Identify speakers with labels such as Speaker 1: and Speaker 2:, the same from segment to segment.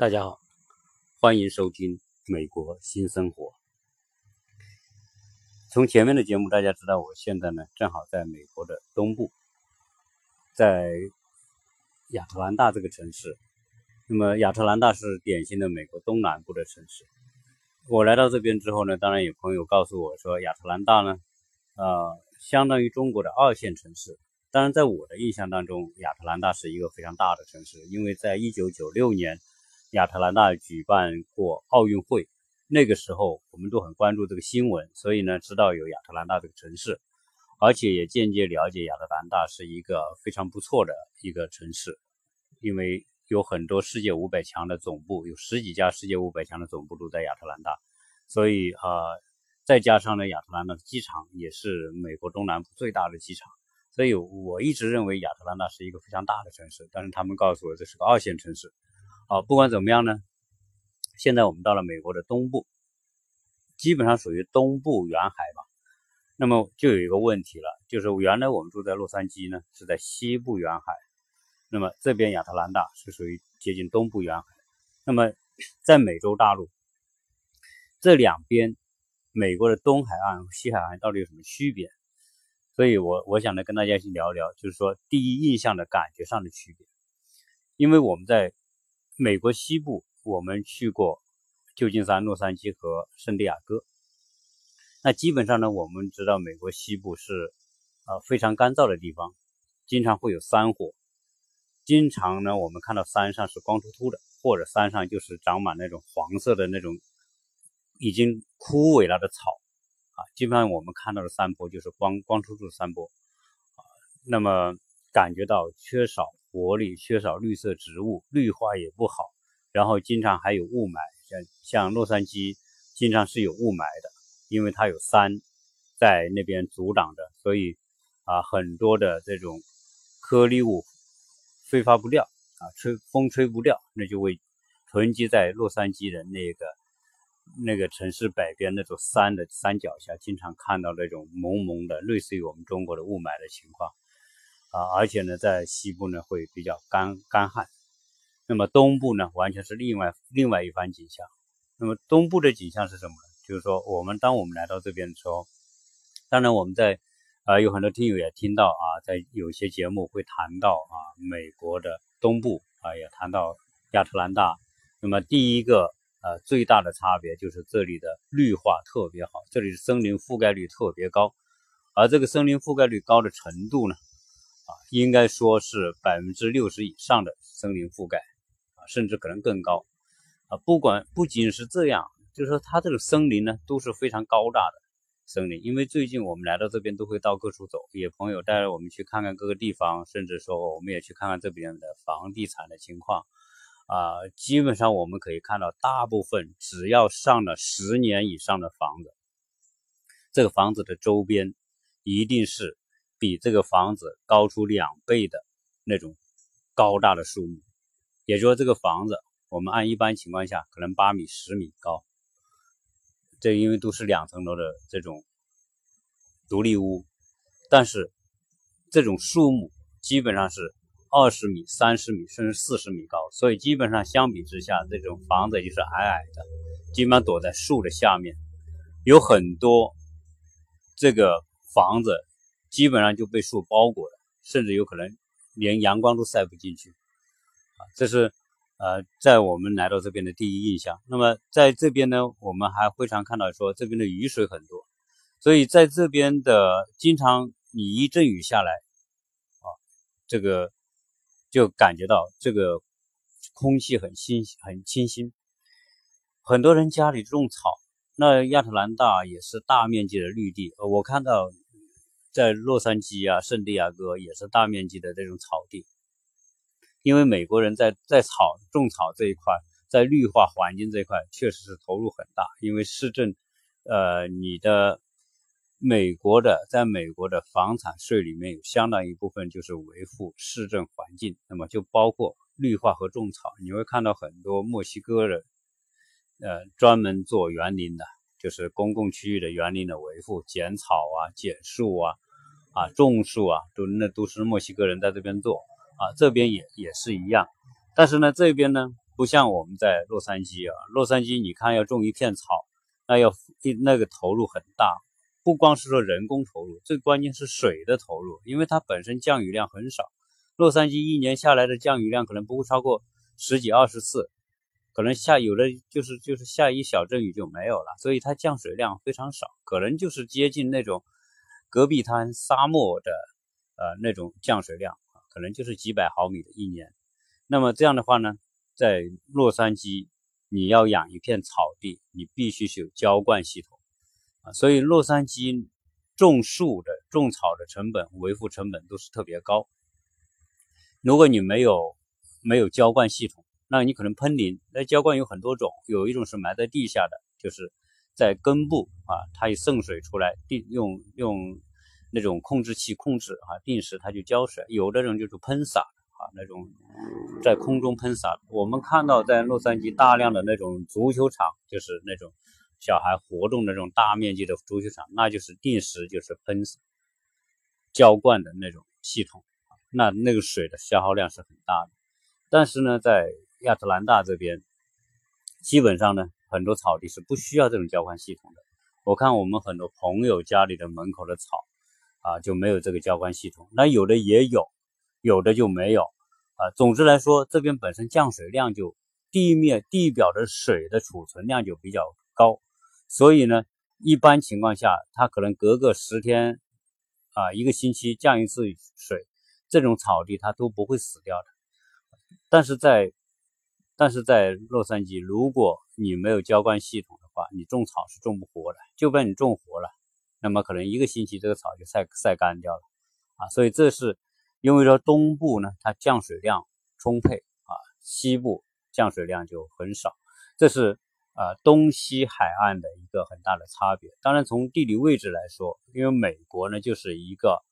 Speaker 1: 大家好，欢迎收听《美国新生活》。从前面的节目，大家知道，我现在呢正好在美国的东部，在亚特兰大这个城市。那么，亚特兰大是典型的美国东南部的城市。我来到这边之后呢，当然有朋友告诉我说，亚特兰大呢，呃，相当于中国的二线城市。当然，在我的印象当中，亚特兰大是一个非常大的城市，因为在一九九六年。亚特兰大举办过奥运会，那个时候我们都很关注这个新闻，所以呢知道有亚特兰大这个城市，而且也间接了解亚特兰大是一个非常不错的一个城市，因为有很多世界五百强的总部，有十几家世界五百强的总部都在亚特兰大，所以呃再加上呢亚特兰大的机场也是美国东南部最大的机场，所以我一直认为亚特兰大是一个非常大的城市，但是他们告诉我这是个二线城市。好，不管怎么样呢，现在我们到了美国的东部，基本上属于东部沿海吧。那么就有一个问题了，就是原来我们住在洛杉矶呢，是在西部沿海，那么这边亚特兰大是属于接近东部沿海。那么在美洲大陆这两边，美国的东海岸和西海岸到底有什么区别？所以我我想呢跟大家去聊一聊，就是说第一印象的感觉上的区别，因为我们在。美国西部，我们去过旧金山、洛杉矶和圣地亚哥。那基本上呢，我们知道美国西部是呃非常干燥的地方，经常会有山火。经常呢，我们看到山上是光秃秃的，或者山上就是长满那种黄色的那种已经枯萎了的草啊。基本上我们看到的山坡就是光光秃秃的山坡啊。那么感觉到缺少。活力缺少绿色植物，绿化也不好，然后经常还有雾霾，像像洛杉矶经常是有雾霾的，因为它有山在那边阻挡着，所以啊很多的这种颗粒物挥发不掉啊，吹风吹不掉，那就会囤积在洛杉矶的那个那个城市北边那座山的山脚下，经常看到那种蒙蒙的，类似于我们中国的雾霾的情况。啊，而且呢，在西部呢会比较干干旱，那么东部呢完全是另外另外一番景象。那么东部的景象是什么呢？就是说，我们当我们来到这边的时候，当然我们在啊有很多听友也听到啊，在有些节目会谈到啊美国的东部啊，也谈到亚特兰大。那么第一个呃最大的差别就是这里的绿化特别好，这里的森林覆盖率特别高，而这个森林覆盖率高的程度呢？应该说是百分之六十以上的森林覆盖啊，甚至可能更高啊。不管不仅是这样，就是说它这个森林呢都是非常高大的森林。因为最近我们来到这边都会到各处走，有朋友带着我们去看看各个地方，甚至说我们也去看看这边的房地产的情况啊。基本上我们可以看到，大部分只要上了十年以上的房子，这个房子的周边一定是。比这个房子高出两倍的那种高大的树木，也就是说，这个房子我们按一般情况下可能八米、十米高，这因为都是两层楼的这种独立屋，但是这种树木基本上是二十米、三十米甚至四十米高，所以基本上相比之下，这种房子就是矮矮的，基本上躲在树的下面，有很多这个房子。基本上就被树包裹了，甚至有可能连阳光都晒不进去啊！这是呃，在我们来到这边的第一印象。那么在这边呢，我们还会常看到说这边的雨水很多，所以在这边的经常你一阵雨下来啊，这个就感觉到这个空气很新很清新。很多人家里种草，那亚特兰大也是大面积的绿地，呃，我看到。在洛杉矶啊，圣地亚哥也是大面积的这种草地，因为美国人在在草种草这一块，在绿化环境这一块确实是投入很大。因为市政，呃，你的美国的在美国的房产税里面有相当一部分就是维护市政环境，那么就包括绿化和种草。你会看到很多墨西哥人，呃，专门做园林的。就是公共区域的园林的维护，剪草啊、剪树啊、啊种树啊，都那都是墨西哥人在这边做啊，这边也也是一样。但是呢，这边呢，不像我们在洛杉矶啊，洛杉矶你看要种一片草，那要那个投入很大，不光是说人工投入，最关键是水的投入，因为它本身降雨量很少。洛杉矶一年下来的降雨量可能不会超过十几二十次，可能下有的就是就是下一小阵雨就没有了，所以它降水量非常少，可能就是接近那种戈壁滩沙漠的呃那种降水量，可能就是几百毫米的一年。那么这样的话呢？在洛杉矶，你要养一片草地，你必须是有浇灌系统啊。所以洛杉矶种树的、种草的成本、维护成本都是特别高。如果你没有没有浇灌系统，那你可能喷淋。那浇灌有很多种，有一种是埋在地下的，就是在根部啊，它一渗水出来，定用用那种控制器控制啊，定时它就浇水。有的人就是喷洒。啊，那种在空中喷洒，我们看到在洛杉矶大量的那种足球场，就是那种小孩活动的那种大面积的足球场，那就是定时就是喷浇灌的那种系统，那那个水的消耗量是很大的。但是呢，在亚特兰大这边，基本上呢，很多草地是不需要这种浇灌系统的。我看我们很多朋友家里的门口的草啊，就没有这个浇灌系统，那有的也有。有的就没有啊。总之来说，这边本身降水量就地面地表的水的储存量就比较高，所以呢，一般情况下，它可能隔个十天啊，一个星期降一次水，这种草地它都不会死掉的。但是在但是在洛杉矶，如果你没有浇灌系统的话，你种草是种不活的。就被你种活了，那么可能一个星期这个草就晒晒干掉了啊。所以这是。因为说东部呢，它降水量充沛啊，西部降水量就很少，这是啊东西海岸的一个很大的差别。当然，从地理位置来说，因为美国呢就是一个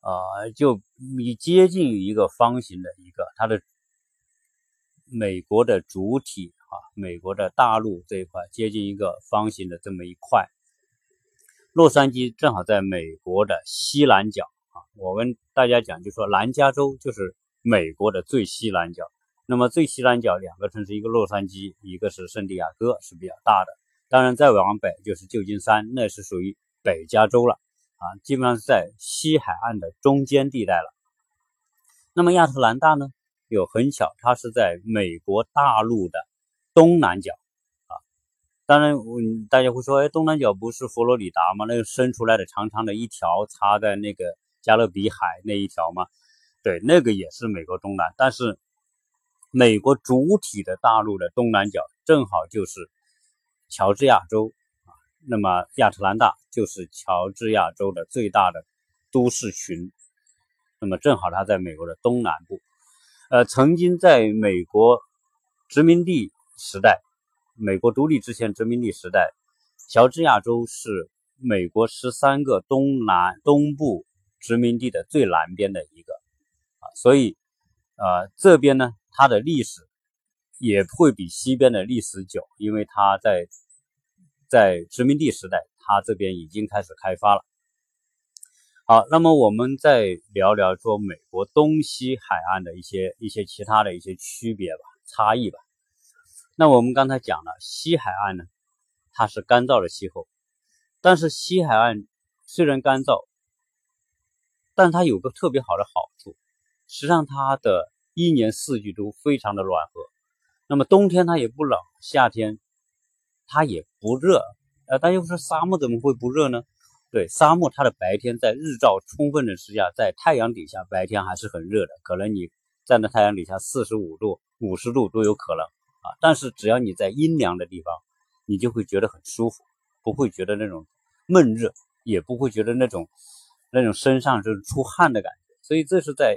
Speaker 1: 呃，就你接近一个方形的一个它的美国的主体啊，美国的大陆这一块接近一个方形的这么一块，洛杉矶正好在美国的西南角啊。我跟大家讲，就说南加州就是美国的最西南角。那么最西南角两个城市，一个洛杉矶，一个是圣地亚哥，是比较大的。当然再往北就是旧金山，那是属于北加州了啊，基本上是在西海岸的中间地带了。那么亚特兰大呢，又很巧，它是在美国大陆的东南角啊。当然，嗯大家会说，哎，东南角不是佛罗里达吗？那个伸出来的长长的一条插在那个。加勒比海那一条吗？对，那个也是美国东南，但是美国主体的大陆的东南角正好就是乔治亚州啊。那么亚特兰大就是乔治亚州的最大的都市群，那么正好它在美国的东南部。呃，曾经在美国殖民地时代，美国独立之前殖民地时代，乔治亚州是美国十三个东南东部。殖民地的最南边的一个啊，所以呃这边呢，它的历史也会比西边的历史久，因为它在在殖民地时代，它这边已经开始开发了。好，那么我们再聊聊说美国东西海岸的一些一些其他的一些区别吧，差异吧。那我们刚才讲了西海岸呢，它是干燥的气候，但是西海岸虽然干燥。但它有个特别好的好处，实际上它的一年四季都非常的暖和。那么冬天它也不冷，夏天它也不热。呃，大家说沙漠怎么会不热呢？对，沙漠它的白天在日照充分的时下，在太阳底下白天还是很热的，可能你站在太阳底下四十五度、五十度都有可能啊。但是只要你在阴凉的地方，你就会觉得很舒服，不会觉得那种闷热，也不会觉得那种。那种身上就是出汗的感觉，所以这是在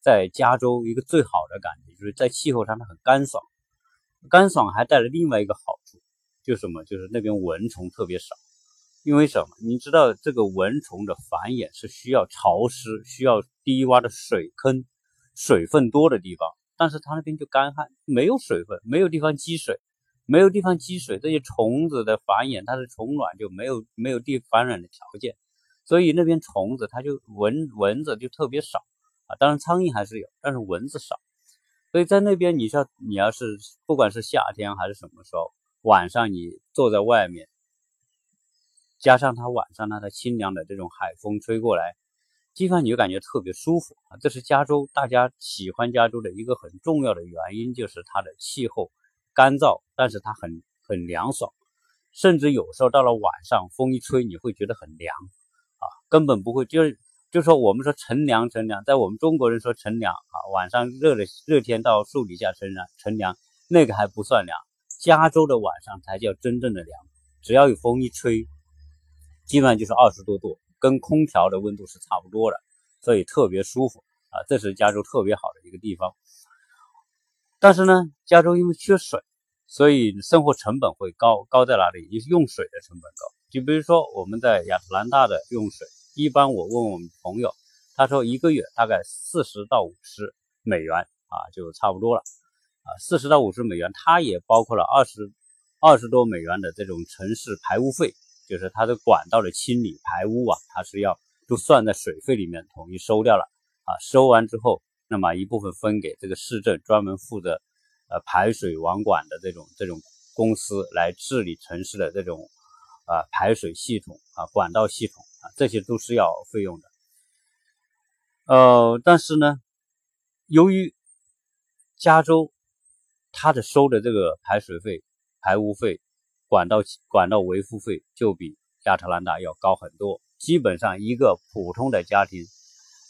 Speaker 1: 在加州一个最好的感觉，就是在气候上它很干爽，干爽还带来另外一个好处，就是什么？就是那边蚊虫特别少。因为什么？你知道这个蚊虫的繁衍是需要潮湿、需要低洼的水坑、水分多的地方，但是它那边就干旱，没有水分，没有地方积水，没有地方积水，这些虫子的繁衍，它的虫卵就没有没有地繁衍的条件。所以那边虫子它就蚊蚊子就特别少啊，当然苍蝇还是有，但是蚊子少。所以在那边，你像你要是不管是夏天还是什么时候，晚上你坐在外面，加上它晚上呢它清凉的这种海风吹过来，基本上你就感觉特别舒服啊。这是加州大家喜欢加州的一个很重要的原因，就是它的气候干燥，但是它很很凉爽，甚至有时候到了晚上，风一吹，你会觉得很凉啊，根本不会就是。就说我们说乘凉乘凉，在我们中国人说乘凉啊，晚上热的热天到树底下乘凉乘凉，那个还不算凉。加州的晚上才叫真正的凉，只要有风一吹，基本上就是二十多度，跟空调的温度是差不多的，所以特别舒服啊。这是加州特别好的一个地方。但是呢，加州因为缺水，所以生活成本会高，高在哪里？就是用水的成本高。就比如说我们在亚特兰大的用水。一般我问我们朋友，他说一个月大概四十到五十美元啊，就差不多了啊，四十到五十美元，它也包括了二十二十多美元的这种城市排污费，就是它的管道的清理排污啊，它是要都算在水费里面统一收掉了啊，收完之后，那么一部分分给这个市政专门负责呃排水网管的这种这种公司来治理城市的这种啊排水系统啊管道系统。啊，这些都是要费用的，呃，但是呢，由于加州它的收的这个排水费、排污费、管道管道维护费就比亚特兰大要高很多，基本上一个普通的家庭，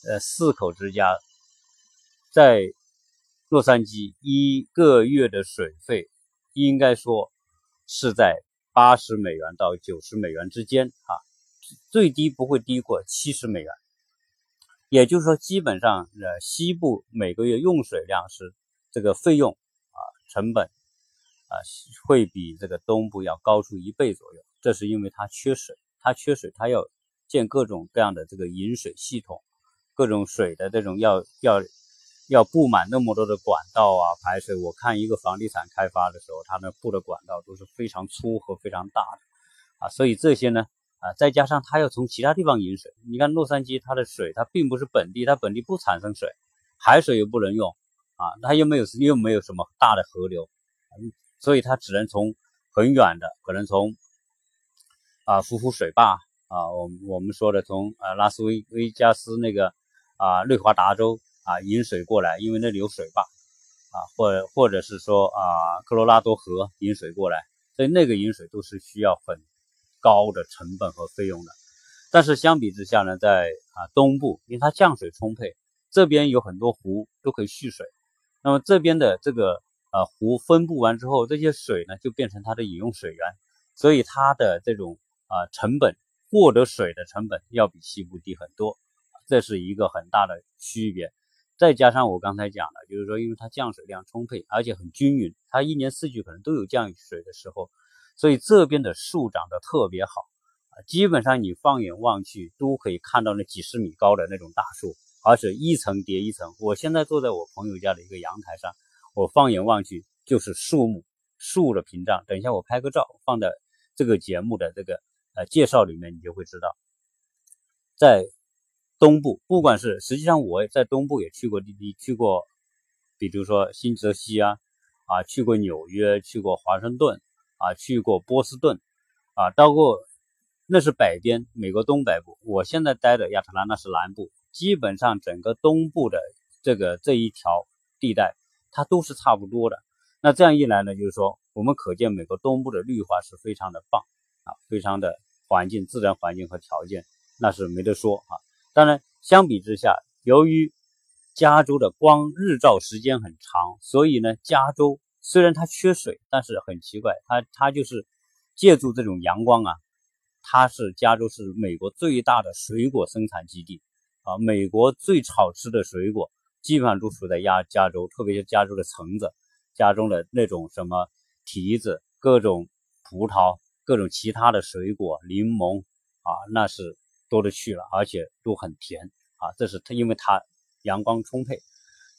Speaker 1: 呃，四口之家，在洛杉矶一个月的水费，应该说是在八十美元到九十美元之间啊。最低不会低过七十美元，也就是说，基本上呃，西部每个月用水量是这个费用啊成本啊会比这个东部要高出一倍左右。这是因为它缺水，它缺水，它要建各种各样的这个引水系统，各种水的这种要要要布满那么多的管道啊排水。我看一个房地产开发的时候，它那布的管道都是非常粗和非常大的啊，所以这些呢。啊，再加上它要从其他地方引水，你看洛杉矶它的水它并不是本地，它本地不产生水，海水又不能用啊，它又没有又没有什么大的河流，所以它只能从很远的，可能从啊伏湖水坝啊，我们我们说的从啊拉斯维维加斯那个啊内华达州啊引水过来，因为那里有水坝啊，或或者是说啊科罗拉多河引水过来，所以那个引水都是需要很。高的成本和费用的，但是相比之下呢，在啊东部，因为它降水充沛，这边有很多湖都可以蓄水，那么这边的这个呃湖分布完之后，这些水呢就变成它的饮用水源，所以它的这种啊成本获得水的成本要比西部低很多，这是一个很大的区别。再加上我刚才讲的，就是说因为它降水量充沛，而且很均匀，它一年四季可能都有降水的时候。所以这边的树长得特别好啊，基本上你放眼望去都可以看到那几十米高的那种大树，而且一层叠一层。我现在坐在我朋友家的一个阳台上，我放眼望去就是树木树的屏障。等一下我拍个照放在这个节目的这个呃介绍里面，你就会知道，在东部，不管是实际上我在东部也去过地地去过，比如说新泽西啊啊，去过纽约，去过华盛顿。啊，去过波士顿，啊，到过，那是北边，美国东北部。我现在待的亚特兰大是南部，基本上整个东部的这个这一条地带，它都是差不多的。那这样一来呢，就是说，我们可见美国东部的绿化是非常的棒啊，非常的环境、自然环境和条件，那是没得说啊。当然，相比之下，由于加州的光日照时间很长，所以呢，加州。虽然它缺水，但是很奇怪，它它就是借助这种阳光啊，它是加州是美国最大的水果生产基地啊，美国最好吃的水果基本上都处在亚加州，特别是加州的橙子，加州的那种什么提子、各种葡萄、各种其他的水果、柠檬啊，那是多的去了，而且都很甜啊，这是它因为它阳光充沛，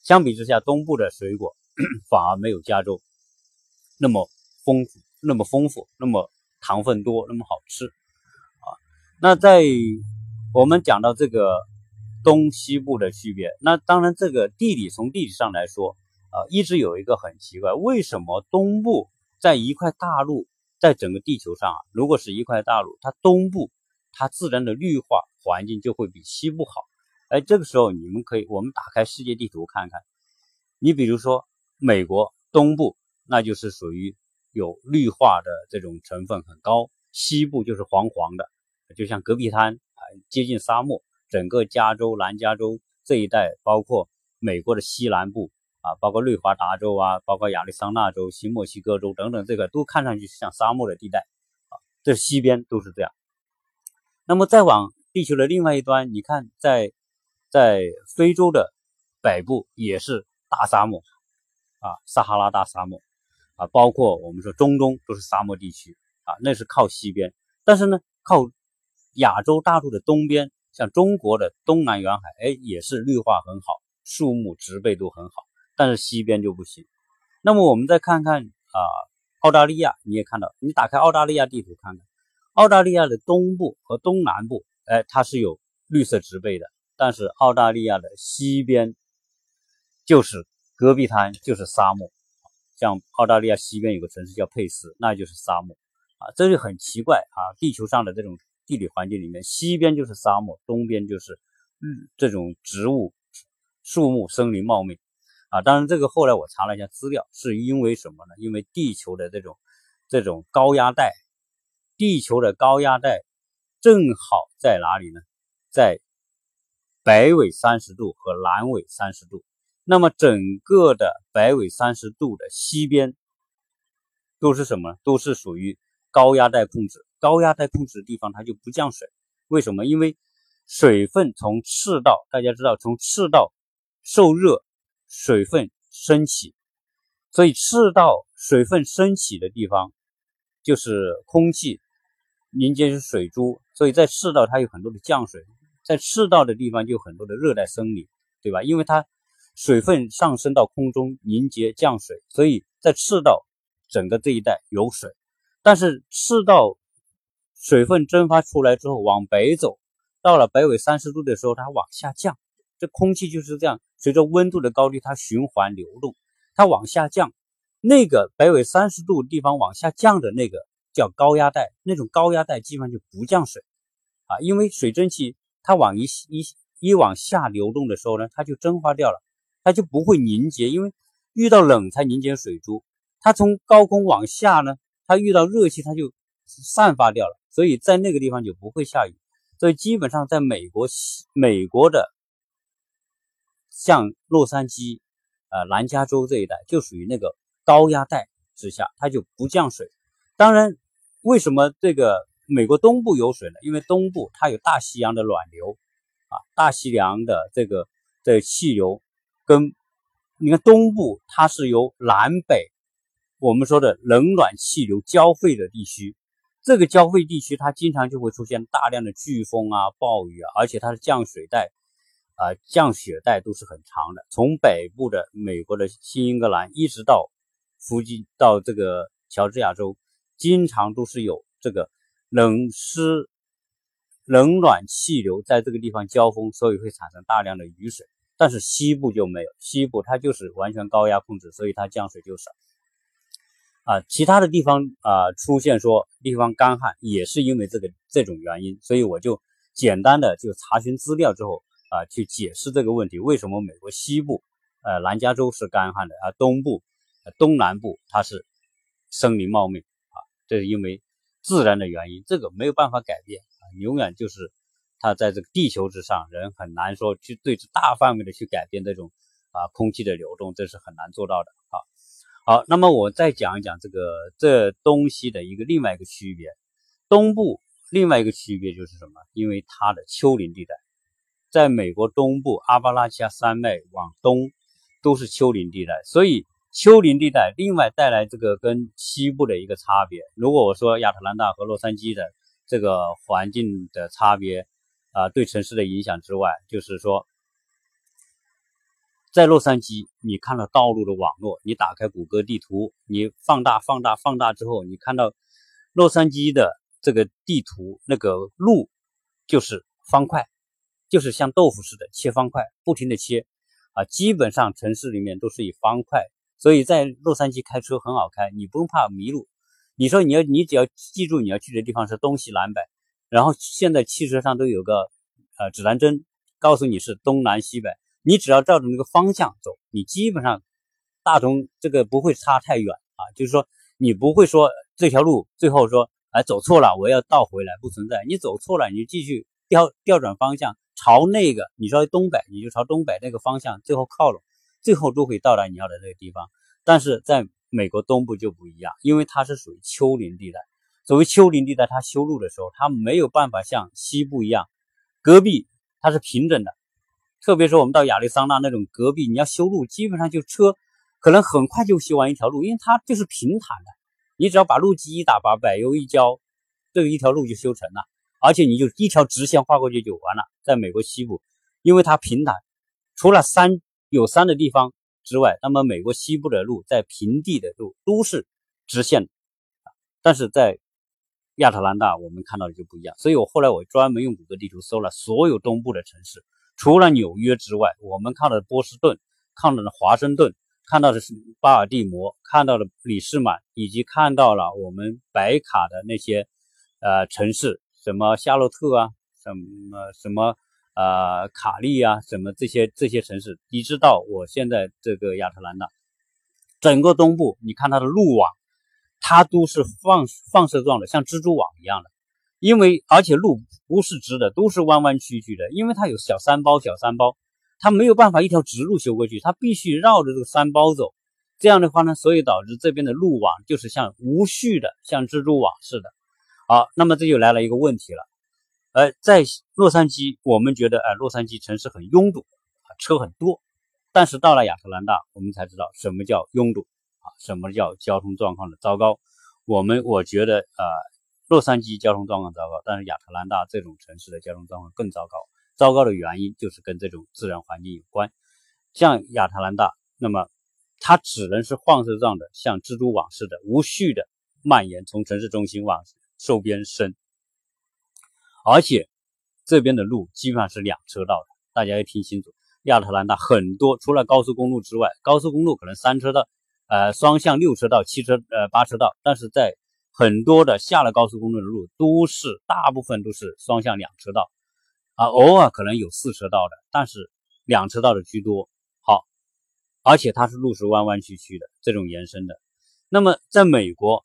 Speaker 1: 相比之下，东部的水果。反而没有加州那么丰富、那么丰富、那么糖分多、那么好吃啊。那在我们讲到这个东西部的区别，那当然这个地理从地理上来说啊，一直有一个很奇怪，为什么东部在一块大陆，在整个地球上啊，如果是一块大陆，它东部它自然的绿化环境就会比西部好。哎，这个时候你们可以，我们打开世界地图看看，你比如说美国东部，那就是属于有绿化的这种成分很高，西部就是黄黄的，就像戈壁滩啊，接近沙漠。整个加州、南加州这一带，包括美国的西南部。啊，包括内华达州啊，包括亚利桑那州、新墨西哥州等等，这个都看上去像沙漠的地带啊。这西边都是这样。那么再往地球的另外一端，你看，在在非洲的北部也是大沙漠啊，撒哈拉大沙漠啊，包括我们说中东都是沙漠地区啊，那是靠西边。但是呢，靠亚洲大陆的东边，像中国的东南沿海，哎，也是绿化很好，树木植被都很好。但是西边就不行。那么我们再看看啊，澳大利亚，你也看到，你打开澳大利亚地图看看，澳大利亚的东部和东南部，哎，它是有绿色植被的。但是澳大利亚的西边就是戈壁滩，就是沙漠。像澳大利亚西边有个城市叫佩斯，那就是沙漠啊，这就很奇怪啊。地球上的这种地理环境里面，西边就是沙漠，东边就是嗯这种植物、树木、森林茂密。啊，当然，这个后来我查了一下资料，是因为什么呢？因为地球的这种这种高压带，地球的高压带正好在哪里呢？在北纬三十度和南纬三十度。那么整个的北纬三十度的西边都是什么？都是属于高压带控制。高压带控制的地方，它就不降水。为什么？因为水分从赤道，大家知道，从赤道受热。水分升起，所以赤道水分升起的地方，就是空气凝结是水珠，所以在赤道它有很多的降水，在赤道的地方就有很多的热带森林，对吧？因为它水分上升到空中凝结降水，所以在赤道整个这一带有水。但是赤道水分蒸发出来之后往北走，到了北纬三十度的时候，它往下降。这空气就是这样，随着温度的高低，它循环流动，它往下降。那个北纬三十度地方往下降的那个叫高压带，那种高压带基本上就不降水啊，因为水蒸气它往一一一往下流动的时候呢，它就蒸发掉了，它就不会凝结，因为遇到冷才凝结水珠。它从高空往下呢，它遇到热气，它就散发掉了，所以在那个地方就不会下雨。所以基本上在美国西美国的。像洛杉矶、呃南加州这一带就属于那个高压带之下，它就不降水。当然，为什么这个美国东部有水呢？因为东部它有大西洋的暖流啊，大西洋的这个这气流跟你看东部它是由南北我们说的冷暖气流交汇的地区，这个交汇地区它经常就会出现大量的飓风啊、暴雨啊，而且它的降水带。啊，降雪带都是很长的，从北部的美国的新英格兰一直到附近到这个乔治亚州，经常都是有这个冷湿冷暖气流在这个地方交锋，所以会产生大量的雨水。但是西部就没有，西部它就是完全高压控制，所以它降水就少。啊，其他的地方啊出现说地方干旱，也是因为这个这种原因，所以我就简单的就查询资料之后。啊，去解释这个问题，为什么美国西部，呃，南加州是干旱的，而东部、东南部它是森林茂密啊？这是因为自然的原因，这个没有办法改变啊，永远就是它在这个地球之上，人很难说去对大范围的去改变这种啊空气的流动，这是很难做到的啊。好，那么我再讲一讲这个这东西的一个另外一个区别，东部另外一个区别就是什么？因为它的丘陵地带。在美国东部阿巴拉契亚山脉往东都是丘陵地带，所以丘陵地带另外带来这个跟西部的一个差别。如果我说亚特兰大和洛杉矶的这个环境的差别啊，对城市的影响之外，就是说，在洛杉矶，你看到道路的网络，你打开谷歌地图，你放大、放大、放大之后，你看到洛杉矶的这个地图，那个路就是方块。就是像豆腐似的切方块，不停的切，啊，基本上城市里面都是以方块，所以在洛杉矶开车很好开，你不用怕迷路。你说你要你只要记住你要去的地方是东西南北，然后现在汽车上都有个呃指南针，告诉你是东南西北，你只要照着那个方向走，你基本上大同这个不会差太远啊，就是说你不会说这条路最后说哎走错了我要倒回来，不存在，你走错了你就继续调调转方向。朝那个，你说东北，你就朝东北那个方向，最后靠拢，最后都会到达你要的那个地方。但是在美国东部就不一样，因为它是属于丘陵地带。所谓丘陵地带，它修路的时候，它没有办法像西部一样，戈壁它是平整的。特别是我们到亚利桑那那种戈壁，你要修路，基本上就车可能很快就修完一条路，因为它就是平坦的。你只要把路基一打，把柏油一浇，这个一条路就修成了。而且你就一条直线画过去就完了。在美国西部，因为它平坦，除了山有山的地方之外，那么美国西部的路在平地的路都是直线。但是在亚特兰大，我们看到的就不一样。所以我后来我专门用谷歌地图搜了所有东部的城市，除了纽约之外，我们看到的波士顿，看到了华盛顿，看到的是巴尔的摩，看到了里士满，以及看到了我们白卡的那些呃城市。什么夏洛特啊，什么什么呃，卡利啊，什么这些这些城市，一直到我现在这个亚特兰大，整个东部，你看它的路网，它都是放放射状的，像蜘蛛网一样的。因为而且路不是直的，都是弯弯曲曲的，因为它有小山包，小山包，它没有办法一条直路修过去，它必须绕着这个山包走。这样的话呢，所以导致这边的路网就是像无序的，像蜘蛛网似的。好，那么这就来了一个问题了，呃，在洛杉矶，我们觉得，哎，洛杉矶城市很拥堵，啊，车很多，但是到了亚特兰大，我们才知道什么叫拥堵，啊，什么叫交通状况的糟糕。我们我觉得，呃，洛杉矶交通状况糟糕，但是亚特兰大这种城市的交通状况更糟糕。糟糕的原因就是跟这种自然环境有关。像亚特兰大，那么它只能是放射状的，像蜘蛛网似的，无序的蔓延，从城市中心往。受边伸，而且这边的路基本上是两车道的，大家要听清楚。亚特兰大很多除了高速公路之外，高速公路可能三车道，呃，双向六车道、七车呃八车道，但是在很多的下了高速公路的路都是大部分都是双向两车道，啊，偶尔可能有四车道的，但是两车道的居多。好，而且它是路是弯弯曲曲的这种延伸的。那么在美国。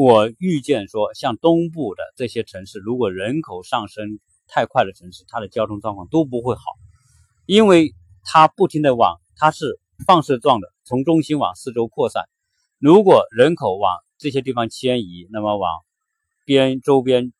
Speaker 1: 我预见说，像东部的这些城市，如果人口上升太快的城市，它的交通状况都不会好，因为它不停的往，它是放射状的，从中心往四周扩散。如果人口往这些地方迁移，那么往边周边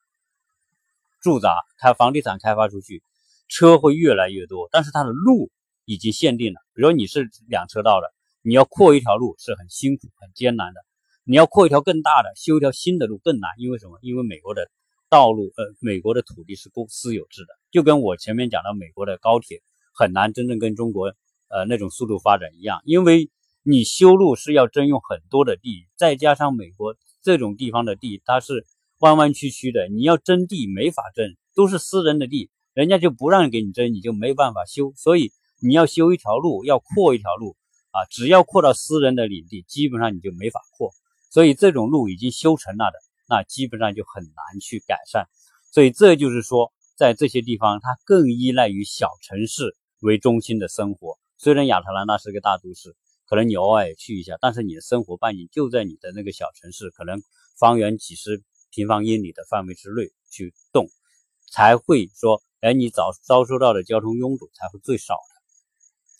Speaker 1: 驻扎，开房地产开发出去，车会越来越多。但是它的路已经限定了，比如你是两车道的，你要扩一条路是很辛苦、很艰难的。你要扩一条更大的，修一条新的路更难，因为什么？因为美国的道路，呃，美国的土地是公私有制的，就跟我前面讲的美国的高铁很难真正跟中国，呃，那种速度发展一样，因为你修路是要征用很多的地，再加上美国这种地方的地它是弯弯曲曲的，你要征地没法征，都是私人的地，人家就不让给你征，你就没办法修，所以你要修一条路，要扩一条路啊，只要扩到私人的领地，基本上你就没法扩。所以这种路已经修成了的，那基本上就很难去改善。所以这就是说，在这些地方，它更依赖于小城市为中心的生活。虽然亚特兰大是个大都市，可能你偶尔也去一下，但是你的生活半径就在你的那个小城市，可能方圆几十平方英里的范围之内去动，才会说，哎，你遭遭受到的交通拥堵才会最少的。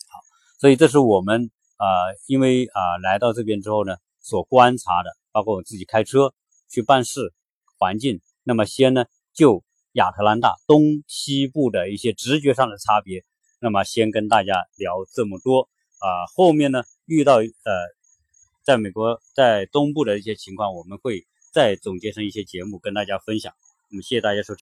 Speaker 1: 好，所以这是我们啊，因为啊来到这边之后呢。所观察的，包括我自己开车去办事环境，那么先呢就亚特兰大东西部的一些直觉上的差别，那么先跟大家聊这么多啊，后面呢遇到呃在美国在东部的一些情况，我们会再总结成一些节目跟大家分享。那么谢谢大家收听。